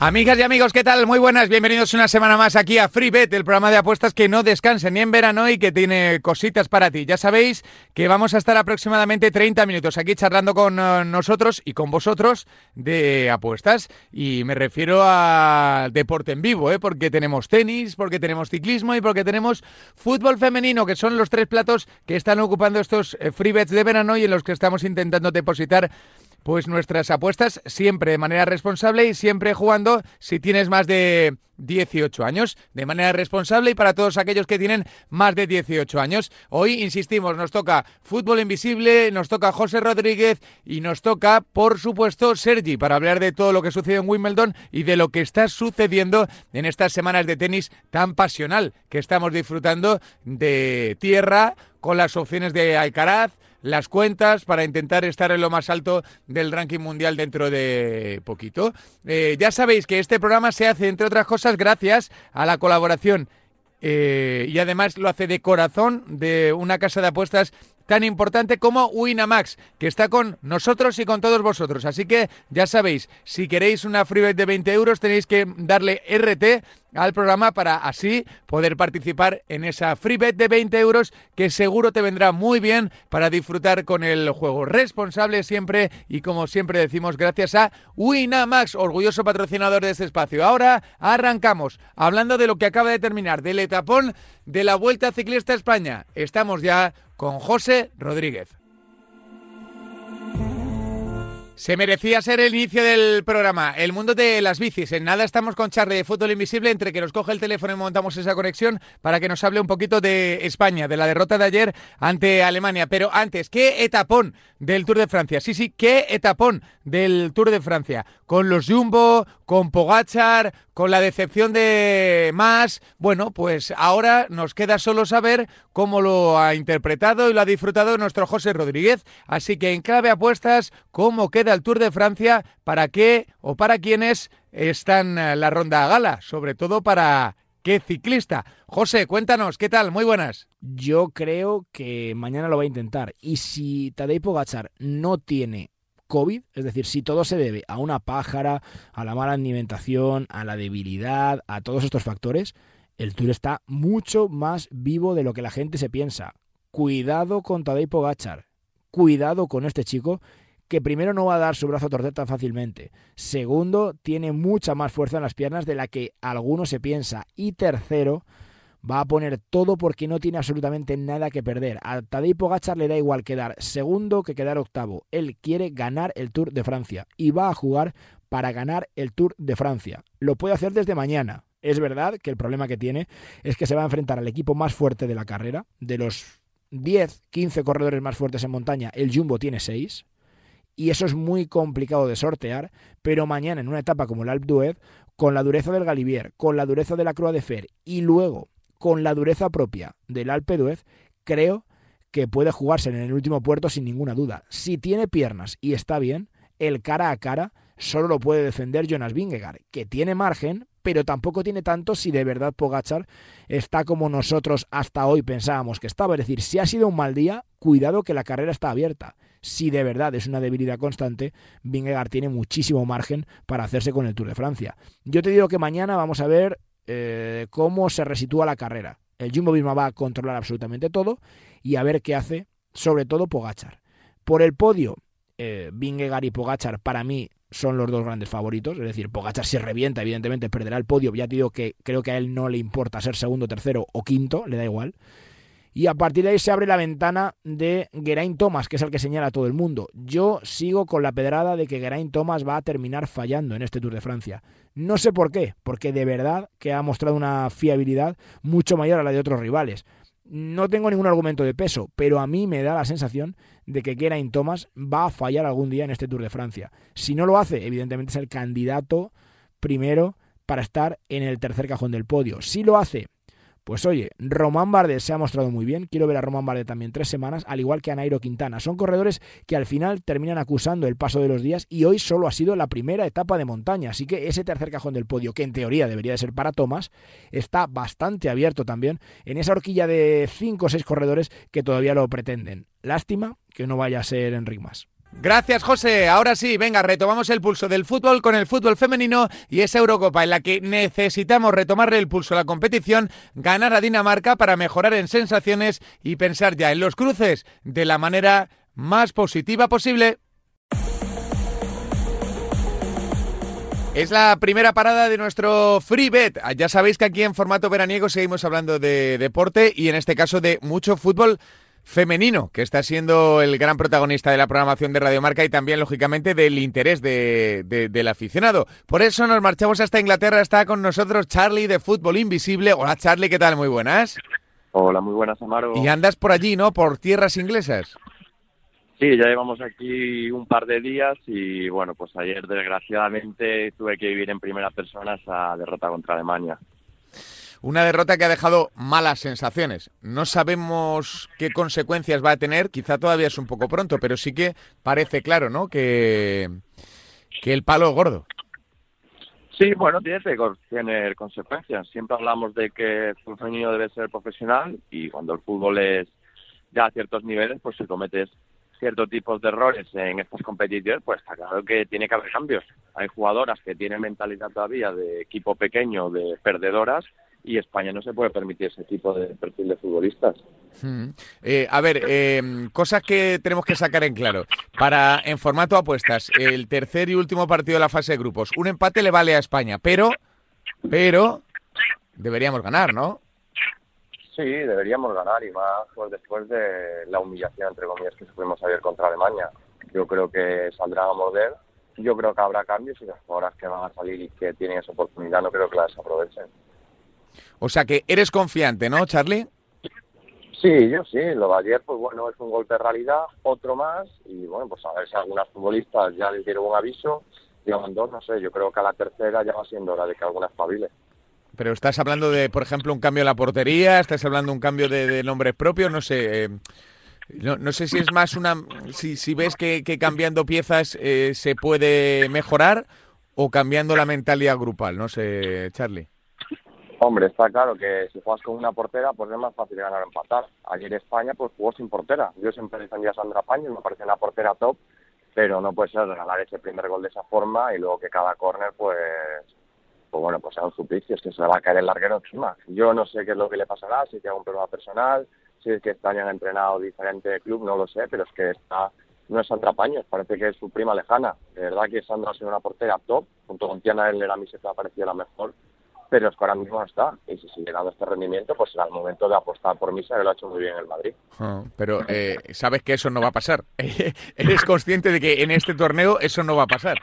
Amigas y amigos, ¿qué tal? Muy buenas, bienvenidos una semana más aquí a FreeBet, el programa de apuestas que no descansa ni en verano y que tiene cositas para ti. Ya sabéis que vamos a estar aproximadamente 30 minutos aquí charlando con uh, nosotros y con vosotros de apuestas. Y me refiero a deporte en vivo, ¿eh? porque tenemos tenis, porque tenemos ciclismo y porque tenemos fútbol femenino, que son los tres platos que están ocupando estos eh, FreeBets de verano y en los que estamos intentando depositar pues nuestras apuestas siempre de manera responsable y siempre jugando si tienes más de 18 años, de manera responsable y para todos aquellos que tienen más de 18 años. Hoy, insistimos, nos toca fútbol invisible, nos toca José Rodríguez y nos toca, por supuesto, Sergi, para hablar de todo lo que sucedió en Wimbledon y de lo que está sucediendo en estas semanas de tenis tan pasional que estamos disfrutando de tierra con las opciones de Alcaraz, las cuentas para intentar estar en lo más alto del ranking mundial dentro de poquito. Eh, ya sabéis que este programa se hace, entre otras cosas, gracias a la colaboración eh, y además lo hace de corazón de una casa de apuestas tan importante como Winamax, que está con nosotros y con todos vosotros. Así que ya sabéis, si queréis una freebet de 20 euros tenéis que darle RT al programa para así poder participar en esa freebet de 20 euros que seguro te vendrá muy bien para disfrutar con el juego. Responsable siempre y como siempre decimos gracias a Winamax, orgulloso patrocinador de este espacio. Ahora arrancamos hablando de lo que acaba de terminar, del etapón de la Vuelta Ciclista España. Estamos ya con José Rodríguez. Se merecía ser el inicio del programa. El mundo de las bicis. En nada estamos con Charlie de Fútbol Invisible, entre que nos coge el teléfono y montamos esa conexión para que nos hable un poquito de España, de la derrota de ayer ante Alemania. Pero antes, ¿qué etapón del Tour de Francia? Sí, sí, ¿qué etapón del Tour de Francia? Con los Jumbo, con Pogachar, con la decepción de más. Bueno, pues ahora nos queda solo saber cómo lo ha interpretado y lo ha disfrutado nuestro José Rodríguez. Así que en clave apuestas, ¿cómo queda el Tour de Francia? ¿Para qué o para quiénes están en la ronda gala? Sobre todo para qué ciclista. José, cuéntanos, ¿qué tal? Muy buenas. Yo creo que mañana lo va a intentar. Y si Tadej Pogachar no tiene COVID, es decir, si todo se debe a una pájara, a la mala alimentación, a la debilidad, a todos estos factores, el Tour está mucho más vivo de lo que la gente se piensa. Cuidado con Tadej Pogachar, cuidado con este chico que primero no va a dar su brazo a torcer tan fácilmente. Segundo, tiene mucha más fuerza en las piernas de la que alguno se piensa. Y tercero, va a poner todo porque no tiene absolutamente nada que perder. A Tadej Pogacar le da igual quedar segundo que quedar octavo. Él quiere ganar el Tour de Francia y va a jugar para ganar el Tour de Francia. Lo puede hacer desde mañana. Es verdad que el problema que tiene es que se va a enfrentar al equipo más fuerte de la carrera. De los 10, 15 corredores más fuertes en montaña, el Jumbo tiene 6 y eso es muy complicado de sortear, pero mañana en una etapa como el Alpe d'Huez, con la dureza del Galibier, con la dureza de la Croix de Fer y luego con la dureza propia del Alpe d'Huez, creo que puede jugarse en el último puerto sin ninguna duda. Si tiene piernas y está bien, el cara a cara solo lo puede defender Jonas Vingegaard, que tiene margen, pero tampoco tiene tanto si de verdad Pogachar está como nosotros hasta hoy pensábamos que estaba. Es decir, si ha sido un mal día, cuidado que la carrera está abierta. Si de verdad es una debilidad constante, Vingegaard tiene muchísimo margen para hacerse con el Tour de Francia. Yo te digo que mañana vamos a ver eh, cómo se resitúa la carrera. El Jumbo Visma va a controlar absolutamente todo y a ver qué hace, sobre todo Pogachar. Por el podio, eh, Vingegaard y Pogachar para mí son los dos grandes favoritos. Es decir, Pogachar si revienta, evidentemente perderá el podio. Ya te digo que creo que a él no le importa ser segundo, tercero o quinto, le da igual. Y a partir de ahí se abre la ventana de Geraint Thomas, que es el que señala a todo el mundo. Yo sigo con la pedrada de que Geraint Thomas va a terminar fallando en este Tour de Francia. No sé por qué, porque de verdad que ha mostrado una fiabilidad mucho mayor a la de otros rivales. No tengo ningún argumento de peso, pero a mí me da la sensación de que Geraint Thomas va a fallar algún día en este Tour de Francia. Si no lo hace, evidentemente es el candidato primero para estar en el tercer cajón del podio. Si lo hace, pues oye, Román Bardet se ha mostrado muy bien. Quiero ver a Román Bardet también tres semanas, al igual que a Nairo Quintana. Son corredores que al final terminan acusando el paso de los días y hoy solo ha sido la primera etapa de montaña. Así que ese tercer cajón del podio, que en teoría debería de ser para Thomas, está bastante abierto también en esa horquilla de cinco o seis corredores que todavía lo pretenden. Lástima que no vaya a ser Enric Mas. Gracias, José. Ahora sí, venga, retomamos el pulso del fútbol con el fútbol femenino y esa Eurocopa en la que necesitamos retomarle el pulso a la competición, ganar a Dinamarca para mejorar en sensaciones y pensar ya en los cruces de la manera más positiva posible. Es la primera parada de nuestro Free Bet. Ya sabéis que aquí en formato veraniego seguimos hablando de deporte y en este caso de mucho fútbol femenino, que está siendo el gran protagonista de la programación de Radio Marca y también, lógicamente, del interés del aficionado. Por eso nos marchamos hasta Inglaterra. Está con nosotros Charlie de Fútbol Invisible. Hola, Charlie, ¿qué tal? Muy buenas. Hola, muy buenas, Amaro. Y andas por allí, ¿no? Por tierras inglesas. Sí, ya llevamos aquí un par de días y bueno, pues ayer desgraciadamente tuve que vivir en primera persona esa derrota contra Alemania. Una derrota que ha dejado malas sensaciones. No sabemos qué consecuencias va a tener, quizá todavía es un poco pronto, pero sí que parece claro, ¿no? Que, que el palo gordo. Sí, bueno, tiene que consecuencias. Siempre hablamos de que el fútbol femenino debe ser profesional y cuando el fútbol es ya a ciertos niveles, pues si cometes ciertos tipos de errores en estas competiciones, pues está claro que tiene que haber cambios. Hay jugadoras que tienen mentalidad todavía de equipo pequeño, de perdedoras, y España no se puede permitir ese tipo de perfil de futbolistas. Hmm. Eh, a ver, eh, cosas que tenemos que sacar en claro. Para en formato apuestas, el tercer y último partido de la fase de grupos, un empate le vale a España, pero, pero deberíamos ganar, ¿no? Sí, deberíamos ganar y más pues, después de la humillación, entre comillas, que sufrimos ayer contra Alemania. Yo creo que saldrá a morder. Yo creo que habrá cambios y las jugadoras que van a salir y que tienen esa oportunidad no creo que las aprovechen. O sea que eres confiante, ¿no, Charlie? Sí, yo sí. Lo de ayer, pues bueno, es un golpe de realidad, otro más. Y bueno, pues a ver si algunas futbolistas ya les dieron un aviso, llevan dos, no sé. Yo creo que a la tercera ya va siendo hora de que algunas pabile. Pero estás hablando de, por ejemplo, un cambio en la portería, estás hablando de un cambio de, nombres propios, no sé. Eh, no, sé si es más una. Si, si ves que, cambiando piezas eh, se puede mejorar o cambiando la mentalidad grupal, no sé, Charlie. Hombre, está claro que si juegas con una portera, pues es más fácil ganar o empatar. Ayer España pues jugó sin portera. Yo siempre defendía a Sandra Paño, me parece una portera top, pero no puede ser regalar ese primer gol de esa forma y luego que cada córner pues pues bueno, pues sea un suplicio, es que se le va a caer el larguero encima. Yo no sé qué es lo que le pasará, si tiene un problema personal, si es que está han entrenado diferente club, no lo sé, pero es que está no es Sandra Paños, parece que es su prima lejana. De verdad que Sandra ha sido una portera top, junto con Tiana Eller a mí se me ha parecido la mejor, pero es que ahora mismo no está. Y si sigue dando este rendimiento, pues será el momento de apostar por Misa, que lo ha hecho muy bien en el Madrid. Ah, pero eh, sabes que eso no va a pasar. ¿Eres consciente de que en este torneo eso no va a pasar?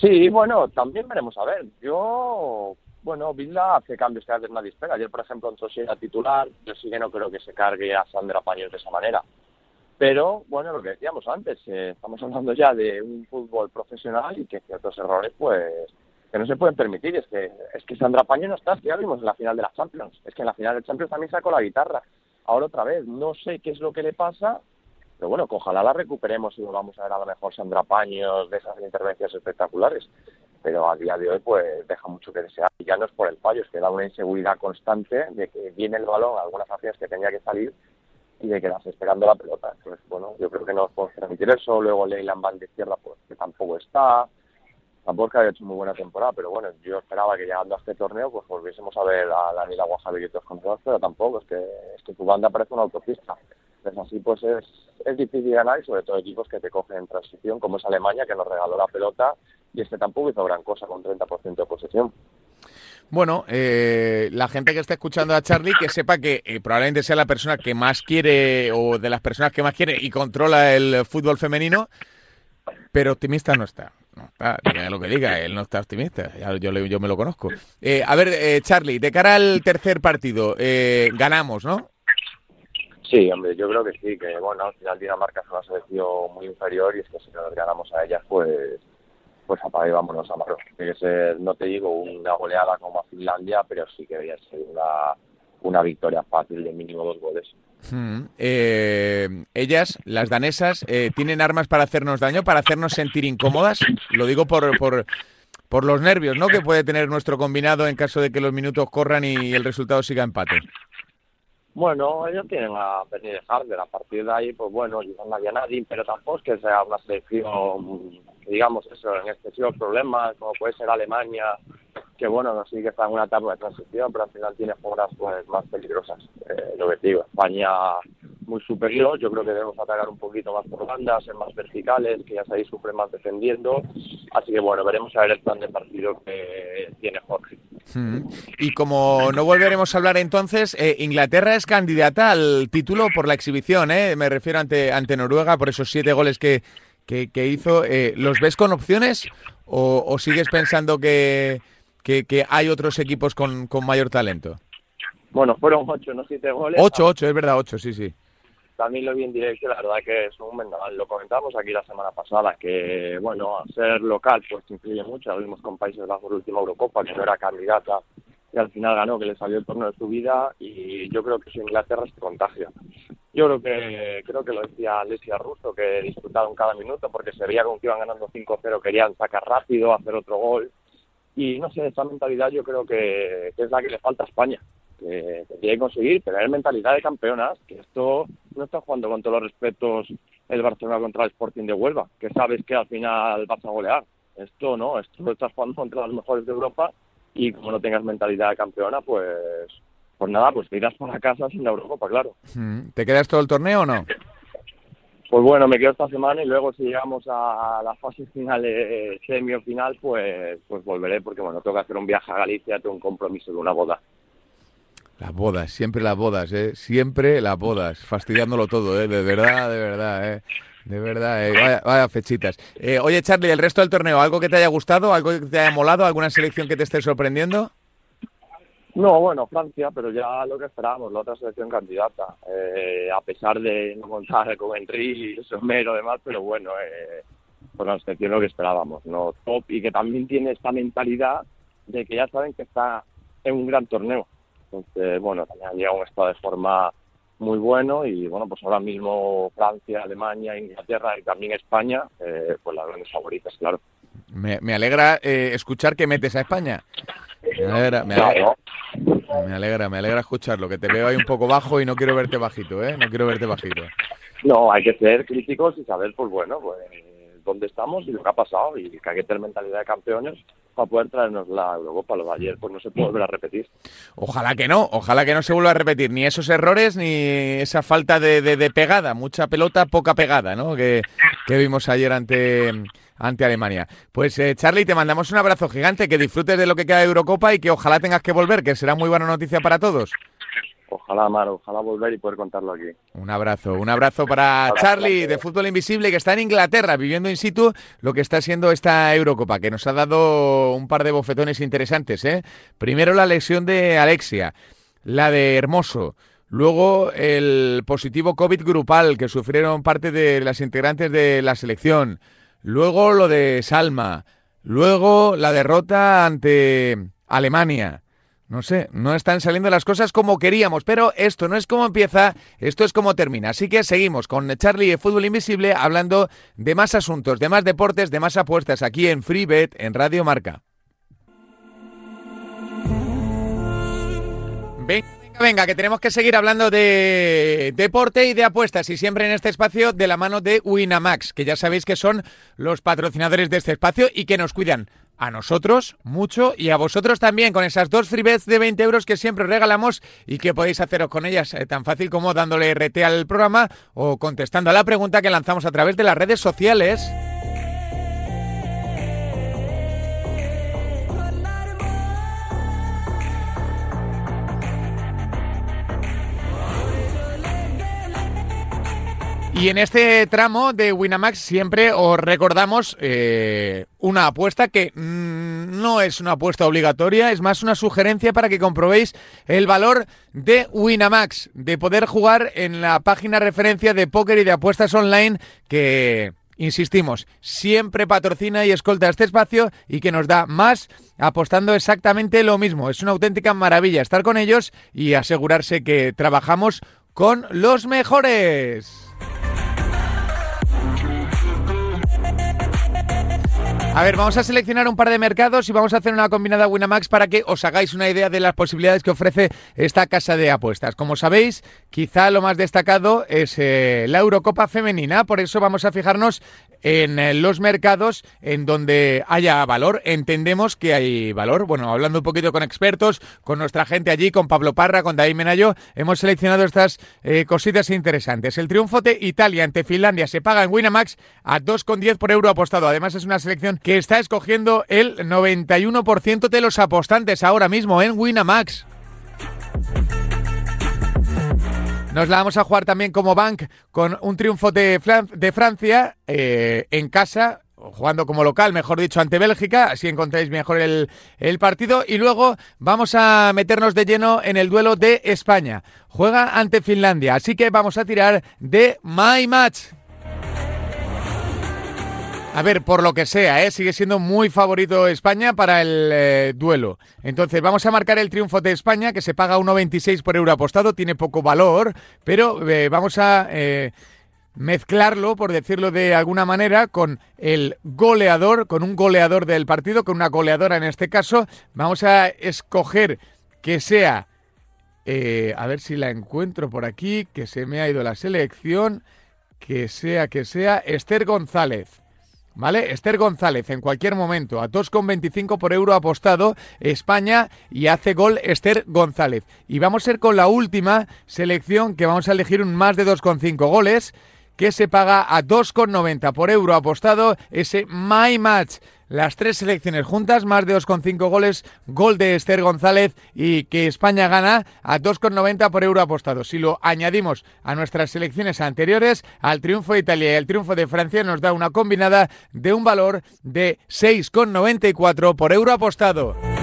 Sí, bueno, también veremos a ver. Yo, bueno, Vilda hace cambios que a veces nadie espera. Ayer, por ejemplo, entró era titular. Yo sí que no creo que se cargue a Sandra Paños de esa manera. Pero, bueno, lo que decíamos antes, eh, estamos hablando ya de un fútbol profesional y que ciertos errores, pues, que no se pueden permitir. Es que, es que Sandra Paños no está, ya vimos en la final de la Champions. Es que en la final de Champions también sacó la guitarra. Ahora otra vez, no sé qué es lo que le pasa, pero bueno, ojalá la recuperemos y vamos a ver a lo mejor Sandra Paños de esas intervenciones espectaculares. Pero a día de hoy, pues deja mucho que desear. Y ya no es por el fallo, es que da una inseguridad constante de que viene el balón, algunas acciones que tenía que salir y de quedarse esperando la pelota. Entonces, bueno, yo creo que no nos podemos permitir eso. Luego Leyland Van de izquierda, pues que tampoco está. Tampoco que haya hecho muy buena temporada, pero bueno, yo esperaba que llegando a este torneo, pues volviésemos a ver a la Nila Guajavi y todos pero tampoco, es que, es que tu banda parece una autopista así, pues es, es difícil ganar y sobre todo equipos que te cogen en transición, como es Alemania, que nos regaló la pelota y este tampoco hizo gran cosa con 30% de posesión. Bueno, eh, la gente que está escuchando a Charlie, que sepa que eh, probablemente sea la persona que más quiere o de las personas que más quiere y controla el fútbol femenino, pero optimista no está. Diga lo que diga, él no está optimista, yo, yo me lo conozco. Eh, a ver, Charlie, de cara al tercer partido, ganamos, ¿no? Sí, hombre, yo creo que sí, que bueno, al final Dinamarca es una selección muy inferior y es que si nos ganamos a ellas, pues pues apaga y vámonos a Marruecos. Tiene que ser, no te digo una goleada como a Finlandia, pero sí que debería ser una, una victoria fácil de mínimo dos goles. Eh, ellas, las danesas, eh, ¿tienen armas para hacernos daño, para hacernos sentir incómodas? Lo digo por, por, por los nervios ¿no? que puede tener nuestro combinado en caso de que los minutos corran y el resultado siga empate. Bueno, ellos tienen a Bernie Harder. A partir de ahí, pues bueno, llegan a nadie, pero tampoco es que sea una selección, digamos eso, en excesivos problemas, como puede ser Alemania, que bueno, no que está en una etapa de transición, pero al final tiene jugadas pues más peligrosas. Eh, lo que digo, España muy superior, yo creo que debemos atacar un poquito más por bandas, ser más verticales, que ya sabéis sufre más defendiendo, así que bueno, veremos a ver el plan de partido que tiene Jorge. Hmm. Y como no volveremos a hablar entonces, eh, Inglaterra es candidata al título por la exhibición, ¿eh? me refiero ante, ante Noruega por esos siete goles que, que, hizo. Eh, ¿Los ves con opciones o sigues pensando que que, hay otros equipos con, con mayor talento. Bueno, fueron ocho, no siete goles. Ocho, ocho, es verdad, ocho, sí, sí. También lo vi en directo, la verdad que es un vendaval. Lo comentamos aquí la semana pasada, que, bueno, ser local pues influye mucho. Lo vimos con Países Bajos la última Eurocopa, que no era candidata, y al final ganó, que le salió el torneo de su vida, y yo creo que si Inglaterra se contagia. Yo creo que creo que lo decía Alessia Russo, que disfrutaron cada minuto, porque se veía como que iban ganando 5-0, querían sacar rápido, hacer otro gol, y no sé, esa mentalidad yo creo que, es la que le falta a España, que, tiene que conseguir tener mentalidad de campeonas, que esto no está jugando con todos los respetos el Barcelona contra el Sporting de Huelva, que sabes que al final vas a golear. Esto no, esto lo estás jugando contra los mejores de Europa y como no tengas mentalidad de campeona, pues pues nada, pues te irás por la casa sin la Europa, claro. ¿Te quedas todo el torneo o no? Pues bueno, me quedo esta semana y luego si llegamos a la fase final, eh, semio final, pues, pues volveré porque bueno, tengo que hacer un viaje a Galicia, tengo un compromiso de una boda. Las bodas, siempre las bodas, ¿eh? Siempre las bodas, fastidiándolo todo, ¿eh? De verdad, de verdad, ¿eh? De verdad, eh. vaya, fechitas. Eh, oye, Charlie, el resto del torneo, ¿algo que te haya gustado? ¿Algo que te haya molado? ¿Alguna selección que te esté sorprendiendo? No, bueno, Francia, pero ya lo que esperábamos, la otra selección candidata. Eh, a pesar de no contar con Henry, Somero y demás, pero bueno, eh, pues la selección lo que esperábamos, ¿no? Top y que también tiene esta mentalidad de que ya saben que está en un gran torneo. Entonces, bueno, también han llegado a un estado de forma muy bueno y bueno, pues ahora mismo Francia, Alemania, Inglaterra y también España, eh, pues las grandes favoritas, claro. Me, alegra eh, escuchar que metes a España. Me alegra, me alegra, me alegra, escucharlo, que te veo ahí un poco bajo y no quiero verte bajito, ¿eh? No quiero verte bajito. No, hay que ser críticos y saber, pues bueno, pues dónde estamos y lo que ha pasado y que hay que tener mentalidad de campeones para poder traernos la Eurocopa. Lo de ayer pues no se puede volver a repetir. Ojalá que no, ojalá que no se vuelva a repetir ni esos errores ni esa falta de, de, pegada, mucha pelota, poca pegada, ¿no? Que, que vimos ayer ante ante Alemania. Pues eh, Charlie, te mandamos un abrazo gigante, que disfrutes de lo que queda de Eurocopa y que ojalá tengas que volver, que será muy buena noticia para todos. Ojalá, Maro, ojalá volver y poder contarlo aquí. Un abrazo, un abrazo para Charlie de Fútbol Invisible que está en Inglaterra viviendo in situ lo que está siendo esta Eurocopa, que nos ha dado un par de bofetones interesantes. ¿eh? Primero la lesión de Alexia, la de Hermoso, luego el positivo COVID grupal que sufrieron parte de las integrantes de la selección. Luego lo de Salma. Luego la derrota ante Alemania. No sé, no están saliendo las cosas como queríamos, pero esto no es como empieza, esto es como termina. Así que seguimos con Charlie de Fútbol Invisible hablando de más asuntos, de más deportes, de más apuestas aquí en FreeBet en Radio Marca. Venga, que tenemos que seguir hablando de deporte y de apuestas y siempre en este espacio de la mano de Winamax, que ya sabéis que son los patrocinadores de este espacio y que nos cuidan a nosotros mucho y a vosotros también con esas dos free bets de 20 euros que siempre regalamos y que podéis haceros con ellas eh, tan fácil como dándole RT al programa o contestando a la pregunta que lanzamos a través de las redes sociales. Y en este tramo de Winamax siempre os recordamos eh, una apuesta que mm, no es una apuesta obligatoria, es más una sugerencia para que comprobéis el valor de Winamax, de poder jugar en la página referencia de póker y de apuestas online que insistimos, siempre patrocina y escolta este espacio y que nos da más apostando exactamente lo mismo. Es una auténtica maravilla estar con ellos y asegurarse que trabajamos con los mejores. A ver, vamos a seleccionar un par de mercados y vamos a hacer una combinada Winamax para que os hagáis una idea de las posibilidades que ofrece esta casa de apuestas. Como sabéis, quizá lo más destacado es eh, la Eurocopa femenina, por eso vamos a fijarnos en eh, los mercados en donde haya valor. Entendemos que hay valor. Bueno, hablando un poquito con expertos, con nuestra gente allí, con Pablo Parra, con David Menayo, hemos seleccionado estas eh, cositas interesantes. El triunfo de Italia ante Finlandia se paga en Winamax a 2,10 por euro apostado. Además, es una selección que está escogiendo el 91% de los apostantes ahora mismo en Winamax. Nos la vamos a jugar también como bank con un triunfo de, Francia eh, en casa, jugando como local, mejor dicho, ante Bélgica, así encontráis mejor el, partido. Y luego vamos a meternos de lleno en el duelo de España. Juega ante Finlandia, así que vamos a tirar de My Match. A ver, por lo que sea, ¿eh? sigue siendo muy favorito España para el eh, duelo. Entonces, vamos a marcar el triunfo de España, que se paga 1,26 por euro apostado, tiene poco valor, pero eh, vamos a eh, mezclarlo, por decirlo de alguna manera, con el goleador, con un goleador del partido, con una goleadora en este caso. Vamos a escoger que sea, a ver si la encuentro por aquí, que se me ha ido la selección, que sea, que sea Esther González. ¿Vale? Esther González en cualquier momento a 2,25 por euro apostado España y hace gol Esther González. Y vamos a ir con la última selección que vamos a elegir un más de 2,5 goles que se paga a 2,90 por euro apostado ese My Match las tres selecciones juntas, más de 2,5 goles, gol de Esther González y que España gana a 2,90 por euro apostado. Si lo añadimos a nuestras selecciones anteriores, al triunfo de Italia y al triunfo de Francia nos da una combinada de un valor de 6,94 por euro apostado.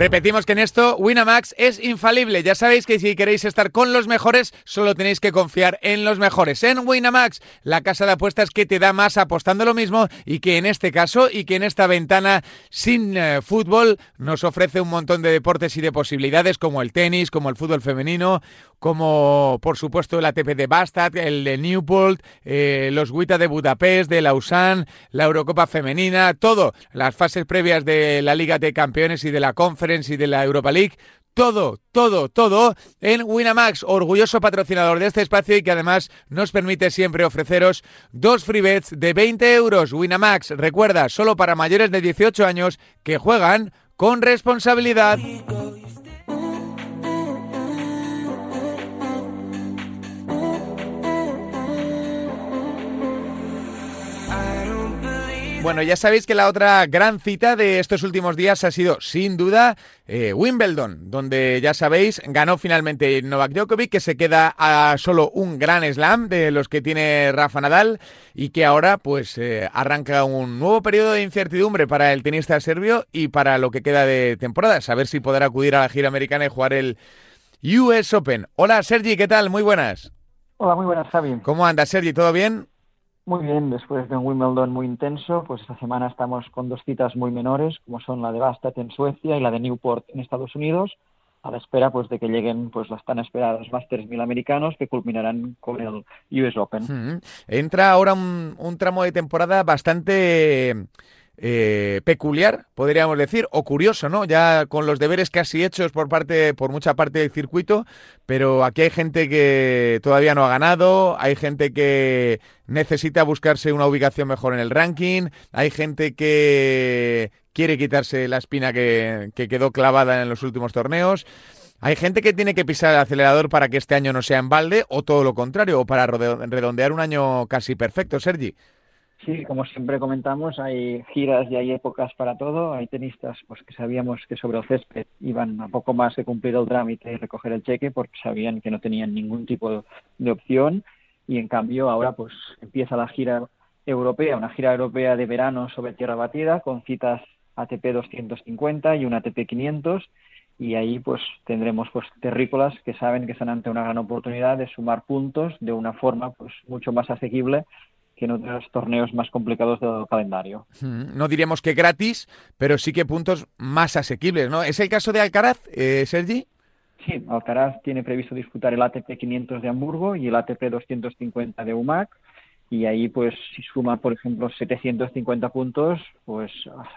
Repetimos que en esto Winamax es infalible. Ya sabéis que si queréis estar con los mejores, solo tenéis que confiar en los mejores. En Winamax, la casa de apuestas que te da más apostando lo mismo y que en este caso y que en esta ventana sin eh, fútbol nos ofrece un montón de deportes y de posibilidades como el tenis, como el fútbol femenino, como por supuesto el ATP de Bastad, el de Newport, eh, los WITA de Budapest, de Lausanne, la Eurocopa femenina, todo, las fases previas de la Liga de Campeones y de la Conference y de la Europa League. Todo, todo, todo en Winamax, orgulloso patrocinador de este espacio y que además nos permite siempre ofreceros dos free bets de 20 euros. Winamax, recuerda, solo para mayores de 18 años que juegan con responsabilidad. Bueno, ya sabéis que la otra gran cita de estos últimos días ha sido, sin duda, eh, Wimbledon, donde ya sabéis, ganó finalmente Novak Djokovic, que se queda a solo un gran slam de los que tiene Rafa Nadal y que ahora pues eh, arranca un nuevo periodo de incertidumbre para el tenista serbio y para lo que queda de temporada, saber si podrá acudir a la gira americana y jugar el US Open. Hola Sergi, ¿qué tal? Muy buenas. Hola, muy buenas, Javi. ¿Cómo andas, Sergi? ¿Todo bien? Muy bien, después de un Wimbledon muy intenso, pues esta semana estamos con dos citas muy menores, como son la de Bastad en Suecia y la de Newport en Estados Unidos, a la espera pues de que lleguen pues las tan esperadas Masters 1000 americanos que culminarán con el US Open. Entra ahora un tramo de temporada bastante eh, peculiar, podríamos decir, o curioso, ¿no? Ya con los deberes casi hechos por parte, por mucha parte del circuito, pero aquí hay gente que todavía no ha ganado, hay gente que necesita buscarse una ubicación mejor en el ranking, hay gente que quiere quitarse la espina que, que quedó clavada en los últimos torneos. Hay gente que tiene que pisar el acelerador para que este año no sea en balde o todo lo contrario, o para redondear un año casi perfecto, Sergi. Sí, como siempre comentamos, hay giras y hay épocas para todo. Hay tenistas pues que sabíamos que sobre el césped iban a poco más de cumplir el trámite y recoger el cheque porque sabían que no tenían ningún tipo de opción y en cambio ahora pues empieza la gira europea, una gira europea de verano sobre tierra batida con citas ATP 250 y un ATP 500 y ahí pues tendremos pues terrícolas que saben que están ante una gran oportunidad de sumar puntos de una forma pues mucho más asequible que en otros torneos más complicados del calendario. No diríamos que gratis, pero sí que puntos más asequibles, ¿no? ¿Es el caso de Alcaraz, eh, Sergi? Sí, Alcaraz tiene previsto disputar el ATP 500 de Hamburgo y el ATP 250 de UMAC y ahí pues si suma por ejemplo 750 puntos pues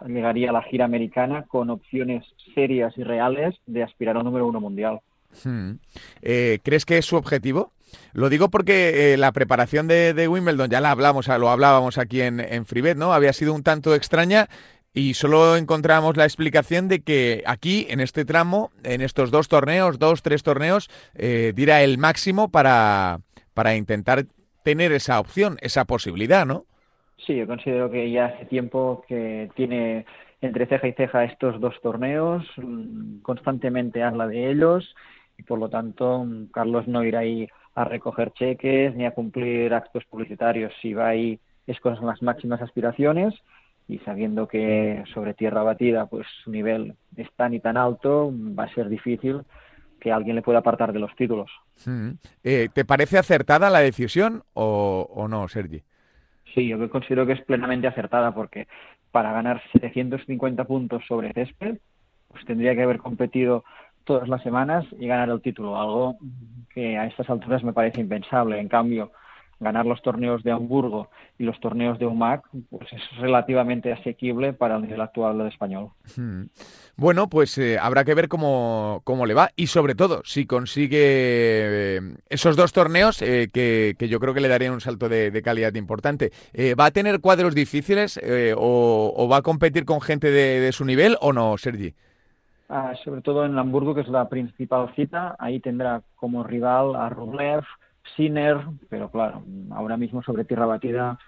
llegaría a la gira americana con opciones serias y reales de aspirar al número uno mundial. Hmm. Eh, ¿Crees que es su objetivo? Lo digo porque eh, la preparación de, Wimbledon, ya la hablamos, lo hablábamos aquí en, en Freebet, ¿no? Había sido un tanto extraña y solo encontramos la explicación de que aquí, en este tramo, en estos dos torneos, dos, tres torneos, eh, dirá el máximo para, para intentar tener esa opción, esa posibilidad, ¿no? Sí, yo considero que ya hace tiempo que tiene entre ceja y ceja estos dos torneos, mm, constantemente habla de ellos y por lo tanto Carlos no irá ahí a recoger cheques ni a cumplir actos publicitarios. Si va ahí es con las máximas aspiraciones y sabiendo que sobre tierra batida pues su nivel es tan y tan alto, va a ser difícil que alguien le pueda apartar de los títulos. Mm. Eh, ¿Te parece acertada la decisión o, o no, Sergi? Sí, yo considero que es plenamente acertada porque para ganar 750 puntos sobre césped, pues tendría que haber competido todas las semanas y ganar el título, algo que a estas alturas me parece impensable. En cambio, ganar los torneos de Hamburgo y los torneos de UMAC pues es relativamente asequible para el nivel actual del español. Hmm. Bueno, pues eh, habrá que ver cómo, cómo, le va y sobre todo si consigue eh, esos dos torneos eh, que, yo creo que le darían un salto de, calidad importante. ¿Va a tener cuadros difíciles o, va a competir con gente de, su nivel o no, Sergi? Ah, sobre todo en Hamburgo, que es la principal cita, ahí tendrá como rival a Rublev, Sinner, pero claro, ahora mismo sobre tierra batida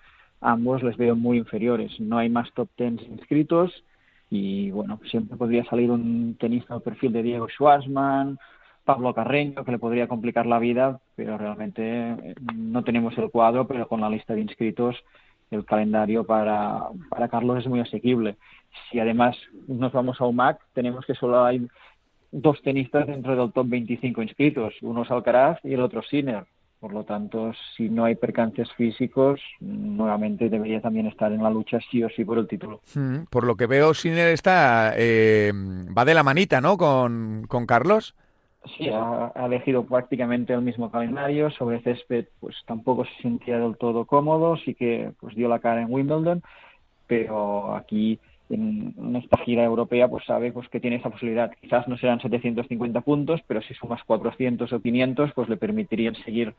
ambos les veo muy inferiores. No hay más top tens inscritos y bueno, siempre podría salir un tenista al perfil de Diego Schwarzman, Pablo Carreño, que le podría complicar la vida, pero realmente eh, no tenemos el cuadro, pero con la lista de inscritos el calendario para, para Carlos es muy asequible. Si además nos vamos a UMAC, tenemos que solo hay dos tenistas dentro del top 25 inscritos, uno es Alcaraz y el otro Sinner. Por lo tanto, si no hay percances físicos, nuevamente debería también estar en la lucha sí o sí por el título. Hmm, por lo que veo, Sinner está, eh, va de la manita, ¿no? Con, Carlos. Sí, ha, elegido prácticamente el mismo calendario. Sobre césped, pues tampoco se sentía del todo cómodo. Sí que pues dio la cara en Wimbledon, pero aquí en, esta gira europea pues sabe pues que tiene esa posibilidad. Quizás no serán 750 puntos, pero si sumas 400 o 500 pues le permitirían seguir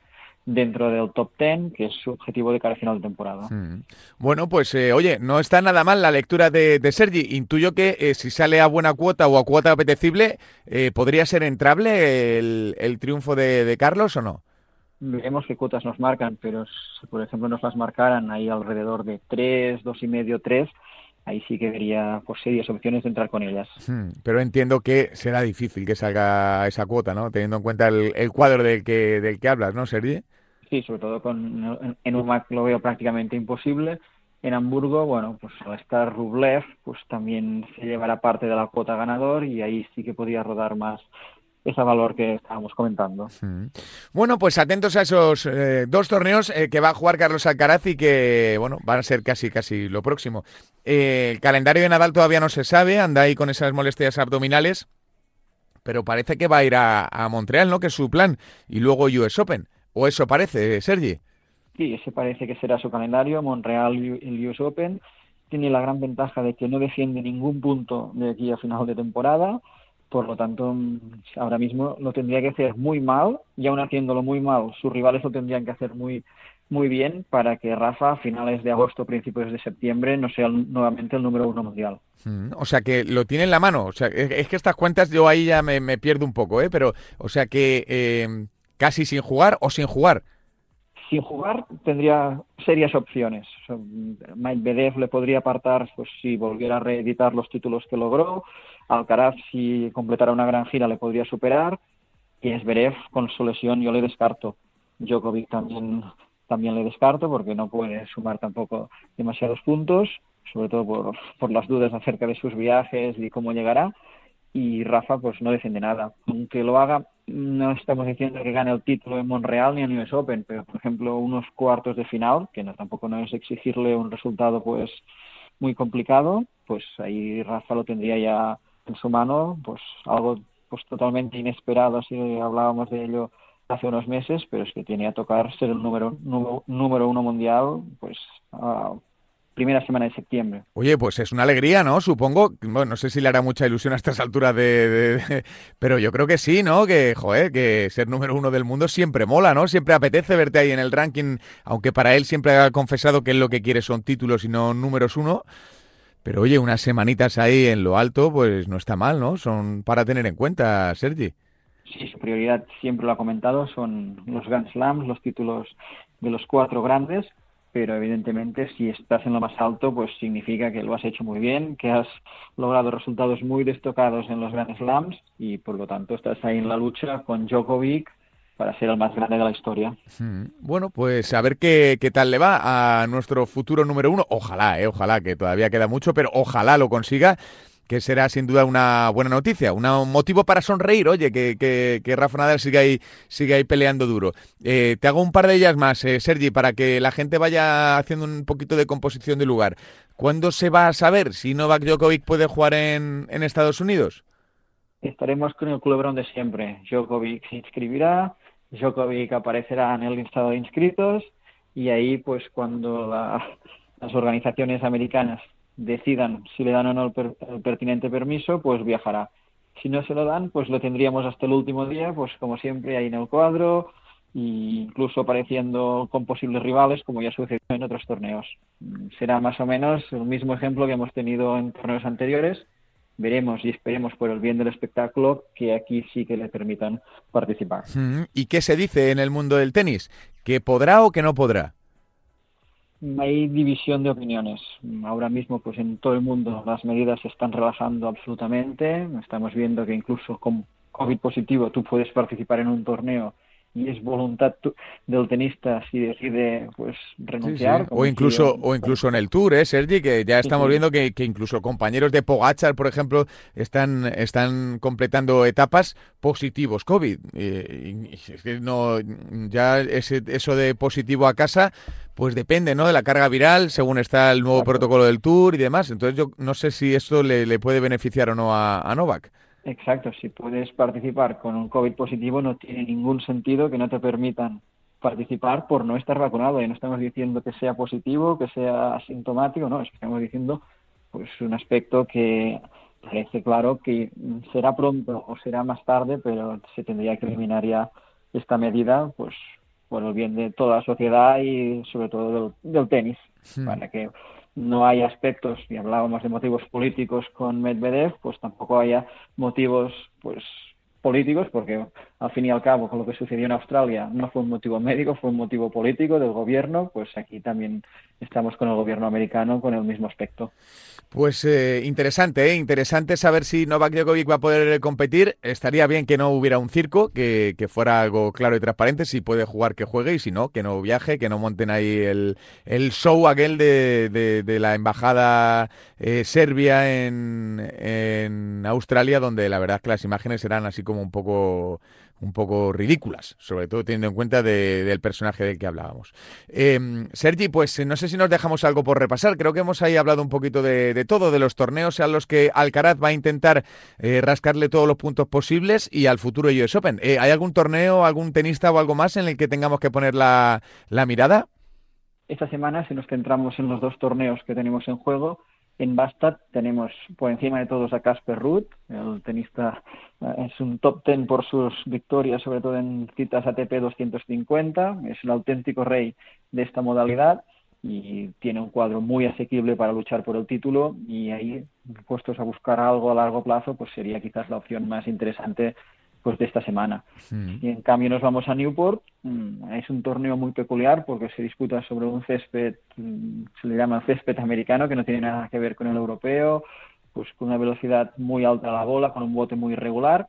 dentro del top 10, que es su objetivo de cara a final de temporada. Hmm. Bueno, pues eh, oye, no está nada mal la lectura de, Sergi. Intuyo que eh, si sale a buena cuota o a cuota apetecible, eh, ¿podría ser entrable el, triunfo de, de Carlos o no? Veremos qué cuotas nos marcan, pero si por ejemplo nos las marcaran ahí alrededor de 3, dos y medio, 3, ahí sí que vería pues, serias opciones de entrar con ellas. Hmm, pero entiendo que será difícil que salga esa cuota, ¿no? Teniendo en cuenta el, cuadro del que, del que hablas, ¿no, Sergi? Sí, sobre todo con, en UMAC lo veo prácticamente imposible. En Hamburgo, bueno, pues al estar Rublev, pues también se llevará parte de la cuota ganador y ahí sí que podría rodar más ese valor que estábamos comentando. Bueno, pues atentos a esos eh, dos torneos eh, que va a jugar Carlos Alcaraz y que, bueno, van a ser casi, casi lo próximo. Eh, el calendario de Nadal todavía no se sabe, anda ahí con esas molestias abdominales, pero parece que va a ir a, Montreal, ¿no? Que es su plan, y luego US Open. ¿O eso parece, Sergi? Sí, ese parece que será su calendario, Montreal y el US Open. Tiene la gran ventaja de que no defiende ningún punto de aquí a final de temporada por lo tanto, mm, ahora mismo lo tendría que hacer muy mal y aún haciéndolo muy mal, sus rivales lo tendrían que hacer muy muy bien para que Rafa a finales de agosto, principios de septiembre, no sea nuevamente el número uno mundial. Mm, o sea que lo tiene en la mano. O sea, es que estas cuentas yo ahí ya me, pierdo un poco, ¿eh? Pero, o sea que eh, casi sin jugar o sin jugar. Sin jugar tendría serias opciones. Mike Bedev le podría apartar pues, si volviera a reeditar los títulos que logró. Alcaraz, si completara una gran gira, le podría superar. Y Esberev, con su lesión, yo le descarto. Djokovic también, también le descarto porque no puede sumar tampoco demasiados puntos, sobre todo por, por las dudas acerca de sus viajes y cómo llegará. Y Rafa, pues no defiende nada. Aunque lo haga, no estamos diciendo que gane el título en Montreal ni en US Open, pero por ejemplo unos cuartos de final, que no tampoco no es exigirle un resultado pues muy complicado, pues ahí Rafa lo tendría ya en su mano, pues algo pues totalmente inesperado si hablábamos de ello hace unos meses, pero es que tiene a tocar ser el número, número, uno mundial, pues primera semana de septiembre. Oye, pues es una alegría, ¿no? Supongo, bueno, no sé si le hará mucha ilusión a estas alturas de, Pero yo creo que sí, ¿no? Que, joder, que ser número uno del mundo siempre mola, ¿no? Siempre apetece verte ahí en el ranking, aunque para él siempre ha confesado que él lo que quiere son títulos y no números uno. Pero oye, unas semanitas ahí en lo alto, pues no está mal, ¿no? Son para tener en cuenta, Sergi. Sí, su prioridad siempre lo ha comentado, son los Grand Slams, los títulos de los cuatro grandes pero evidentemente si estás en lo más alto, pues significa que lo has hecho muy bien, que has logrado resultados muy destacados en los Grand Slams y por lo tanto estás ahí en la lucha con Djokovic para ser el más grande de la historia. Hmm. Bueno, pues a ver qué, qué tal le va a nuestro futuro número uno. Ojalá, eh, ojalá, que todavía queda mucho, pero ojalá lo consiga que será sin duda una buena noticia, un motivo para sonreír, oye, que, que, Rafa Nadal siga ahí, siga ahí peleando duro. Eh, te hago un par de ellas más, eh, Sergi, para que la gente vaya haciendo un poquito de composición de lugar. ¿Cuándo se va a saber si Novak Djokovic puede jugar en, en Estados Unidos? Estaremos con el culebrón de siempre. Djokovic se inscribirá, Djokovic aparecerá en el listado de inscritos y ahí, pues, cuando las organizaciones americanas decidan si le dan o no el, pertinente permiso, pues viajará. Si no se lo dan, pues lo tendríamos hasta el último día, pues como siempre ahí en el cuadro, e incluso apareciendo con posibles rivales, como ya sucedió en otros torneos. Será más o menos el mismo ejemplo que hemos tenido en torneos anteriores. Veremos y esperemos por el bien del espectáculo que aquí sí que le permitan participar. ¿Y qué se dice en el mundo del tenis? ¿Que podrá o que no podrá? Hay división de opiniones. Ahora mismo, pues en todo el mundo las medidas se están relajando absolutamente. Estamos viendo que incluso con COVID positivo tú puedes participar en un torneo y es voluntad del tenista si decide pues renunciar. O incluso o incluso en el Tour, ¿eh, Sergi? Que ya estamos viendo que, que, incluso compañeros de Pogachar, por ejemplo, están, están completando etapas positivos COVID. Y, no, ya ese, eso de positivo a casa pues depende, ¿no? De la carga viral, según está el nuevo protocolo del Tour y demás. Entonces yo no sé si esto le, puede beneficiar o no a, Novak. Exacto, si puedes participar con un COVID positivo no tiene ningún sentido que no te permitan participar por no estar vacunado. Y no estamos diciendo que sea positivo, que sea asintomático, no, estamos diciendo pues un aspecto que parece claro que será pronto o será más tarde, pero se tendría que eliminar ya esta medida, pues por el bien de toda la sociedad y sobre todo del, tenis, para que no haya aspectos, y hablábamos de motivos políticos con Medvedev, pues tampoco haya motivos pues políticos, porque al fin y al cabo, con lo que sucedió en Australia, no fue un motivo médico, fue un motivo político del gobierno, pues aquí también estamos con el gobierno americano con el mismo aspecto. Pues eh, interesante, ¿eh? interesante saber si Novak Djokovic va a poder competir. Estaría bien que no hubiera un circo, que, fuera algo claro y transparente. Si puede jugar, que juegue, y si no, que no viaje, que no monten ahí el, show aquel de, la embajada eh, serbia en, en Australia, donde la verdad que las imágenes eran así como un poco un poco ridículas, sobre todo teniendo en cuenta del personaje del que hablábamos. Em, Sergi, pues no sé si nos dejamos algo por repasar, creo que hemos ahí hablado un poquito de, todo, de los torneos a los que Alcaraz va a intentar eh, rascarle todos los puntos posibles y al futuro US Open. Eh, ¿Hay algún torneo, algún tenista o algo más en el que tengamos que poner la, la mirada? Esta semana, si nos centramos en los dos torneos que tenemos en juego, en Bastad tenemos por encima de todos a Casper Ruud, el tenista eh, es un top ten por sus victorias, sobre todo en citas ATP 250, es un auténtico rey de esta modalidad y tiene un cuadro muy asequible para luchar por el título y ahí puestos a buscar algo a largo plazo pues sería quizás la opción más interesante pues de esta semana. Y en cambio nos vamos a Newport, mm, es un torneo muy peculiar porque se disputa sobre un césped, mm, se le llama césped americano, que no tiene nada que ver con el europeo, pues con una velocidad muy alta a la bola, con un bote muy irregular,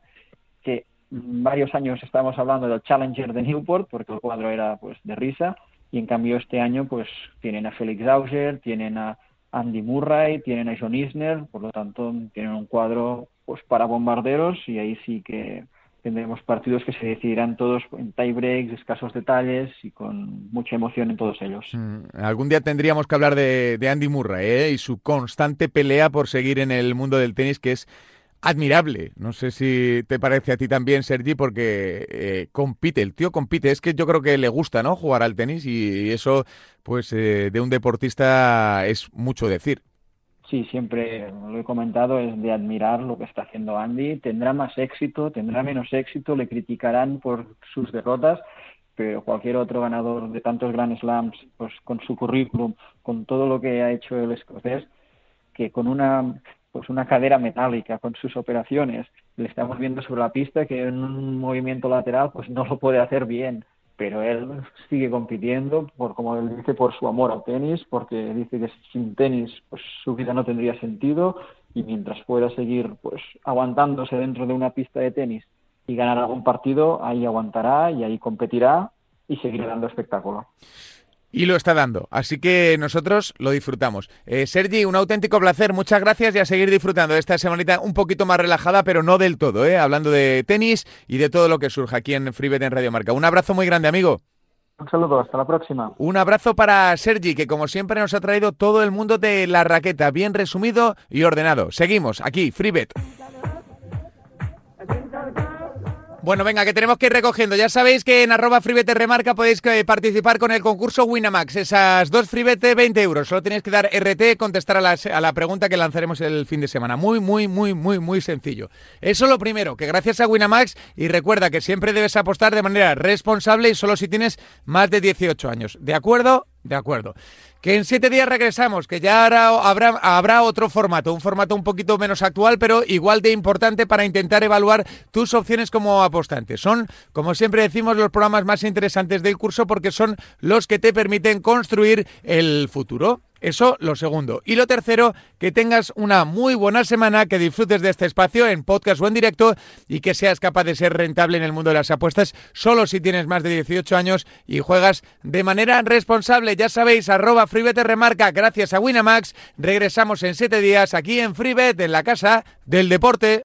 que varios años estamos hablando del Challenger de Newport, porque el cuadro era pues de risa, y en cambio este año pues tienen a Felix Auger, tienen a Andy Murray, tienen a John Isner, por lo tanto tienen un cuadro pues para bombarderos y ahí sí que tendremos partidos que se decidirán todos en tie breaks, escasos detalles y con mucha emoción en todos ellos. Mm, algún día tendríamos que hablar de, Andy Murray ¿eh? y su constante pelea por seguir en el mundo del tenis, que es admirable. No sé si te parece a ti también, Sergi, porque eh, compite, el tío compite. Es que yo creo que le gusta, ¿no? Jugar al tenis y, eso, pues, eh, de un deportista es mucho decir. Sí, siempre lo he comentado, es de admirar lo que está haciendo Andy. Tendrá más éxito, tendrá menos éxito, le criticarán por sus derrotas, pero cualquier otro ganador de tantos Grand Slams, pues con su currículum, con todo lo que ha hecho el escocés, que con una pues una cadera metálica con sus operaciones. Le estamos viendo sobre la pista que en un movimiento lateral pues no lo puede hacer bien, pero él sigue compitiendo por como él dice por su amor al tenis, porque dice que sin tenis pues su vida no tendría sentido y mientras pueda seguir pues aguantándose dentro de una pista de tenis y ganar algún partido, ahí aguantará y ahí competirá y seguirá dando espectáculo. Y lo está dando. Así que nosotros lo disfrutamos. Eh, Sergi, un auténtico placer. Muchas gracias y a seguir disfrutando de esta semanita un poquito más relajada, pero no del todo, ¿eh? hablando de tenis y de todo lo que surge aquí en FreeBet en Radio Marca. Un abrazo muy grande, amigo. Un saludo, hasta la próxima. Un abrazo para Sergi, que como siempre nos ha traído todo el mundo de la raqueta, bien resumido y ordenado. Seguimos aquí, FreeBet. Bueno, venga, que tenemos que ir recogiendo. Ya sabéis que en arroba freebete remarca podéis eh, participar con el concurso Winamax. Esas dos freebete, 20 euros. Solo tenéis que dar RT, contestar a, a la pregunta que lanzaremos el fin de semana. Muy, muy, muy, muy, muy sencillo. Eso lo primero, que gracias a Winamax, y recuerda que siempre debes apostar de manera responsable y solo si tienes más de 18 años. ¿De acuerdo? De acuerdo. Que en siete días regresamos, que ya habrá, habrá, otro formato, un formato un poquito menos actual, pero igual de importante para intentar evaluar tus opciones como apostante. Son, como siempre decimos, los programas más interesantes del curso porque son los que te permiten construir el futuro. Eso lo segundo. Y lo tercero, que tengas una muy buena semana, que disfrutes de este espacio en podcast o en directo y que seas capaz de ser rentable en el mundo de las apuestas solo si tienes más de 18 años y juegas de manera responsable. Ya sabéis, arroba FreeBet remarca, gracias a Winamax. Regresamos en 7 días aquí en FreeBet, en la casa del deporte.